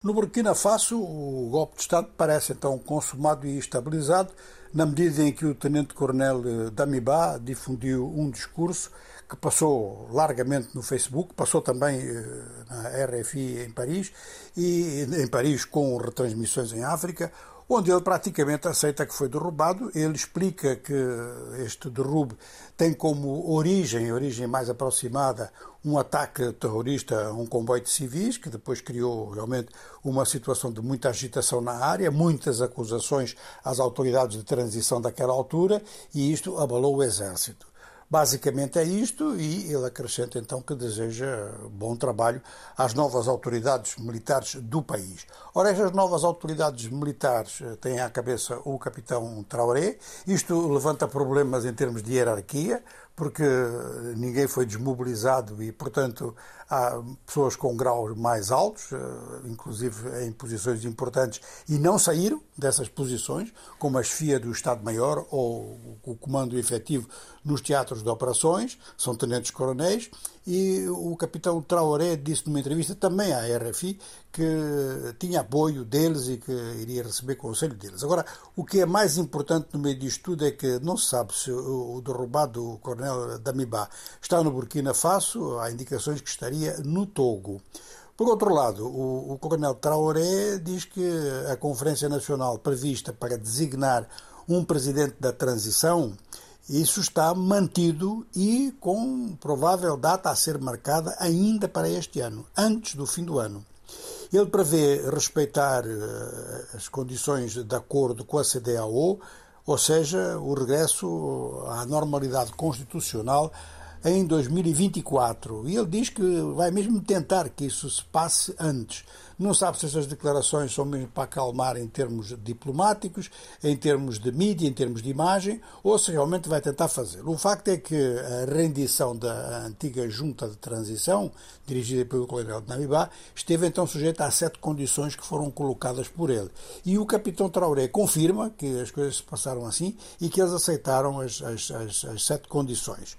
No Burkina Faso, o golpe de Estado parece então consumado e estabilizado, na medida em que o tenente-coronel eh, Damiba difundiu um discurso que passou largamente no Facebook, passou também eh, na RFI em Paris, e em Paris com retransmissões em África, onde ele praticamente aceita que foi derrubado. Ele explica que este derrube tem como origem, origem mais aproximada, um ataque terrorista a um comboio de civis, que depois criou realmente uma situação de muita agitação na área, muitas acusações às autoridades de transição daquela altura, e isto abalou o exército. Basicamente é isto e ele acrescenta então que deseja bom trabalho às novas autoridades militares do país. Ora, estas novas autoridades militares eh, têm à cabeça o capitão Traoré. Isto levanta problemas em termos de hierarquia, porque ninguém foi desmobilizado e, portanto, há pessoas com graus mais altos, eh, inclusive em posições importantes, e não saíram dessas posições, como a chefia do Estado-Maior ou o comando efetivo nos teatros de operações, são tenentes-coronéis, e o capitão Traoré disse numa entrevista também à RFI que tinha apoio deles e que iria receber conselho deles. Agora, o que é mais importante no meio disto tudo é que não se sabe se o derrubado coronel Damiba está no Burkina Faso, há indicações que estaria no Togo. Por outro lado, o, o coronel Traoré diz que a Conferência Nacional prevista para designar um presidente da transição isso está mantido e com provável data a ser marcada ainda para este ano, antes do fim do ano. Ele prevê respeitar eh, as condições de acordo com a CDAO, ou seja, o regresso à normalidade constitucional em 2024. E ele diz que vai mesmo tentar que isso se passe antes. Não sabe se essas declarações são mesmo para acalmar em termos diplomáticos, em termos de mídia, em termos de imagem, ou se realmente vai tentar fazer. O facto é que a rendição da antiga junta de transição, dirigida pelo coronel de Namibá, esteve então sujeita a sete condições que foram colocadas por ele. E o capitão Traoré confirma que as coisas se passaram assim e que eles aceitaram as, as, as, as sete condições.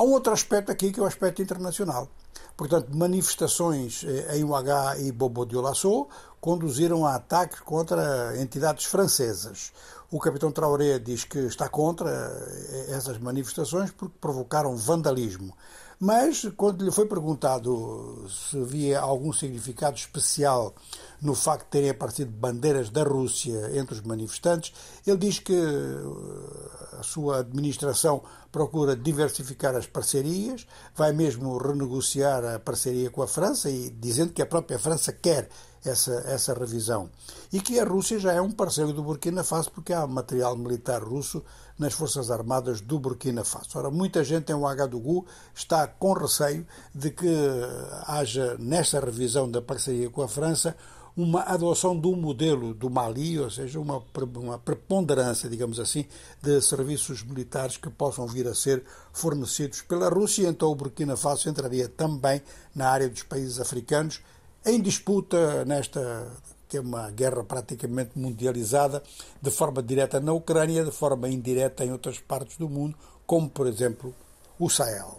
Há um outro aspecto aqui que é o aspecto internacional. Portanto, manifestações eh, em UH e Bobo de Olaçô conduziram a ataques contra entidades francesas. O capitão Traoré diz que está contra eh, essas manifestações porque provocaram vandalismo. Mas, quando lhe foi perguntado se havia algum significado especial no facto de terem aparecido bandeiras da Rússia entre os manifestantes, ele diz que eh, a sua administração procura diversificar as parcerias, vai mesmo renegociar a parceria com a França e dizendo que a própria França quer essa, essa revisão. E que a Rússia já é um parceiro do Burkina Faso, porque há material militar russo nas Forças Armadas do Burkina Faso. Ora, muita gente em Ouagadougou está com receio de que haja, nesta revisão da parceria com a França, uma adoção do modelo do Mali, ou seja, uma, uma preponderância, digamos assim, de serviços militares que possam vir a ser fornecidos pela Rússia. Então, o Burkina Faso entraria também na área dos países africanos em disputa nesta que é uma guerra praticamente mundializada, de forma direta na Ucrânia, de forma indireta em outras partes do mundo, como por exemplo o Sahel.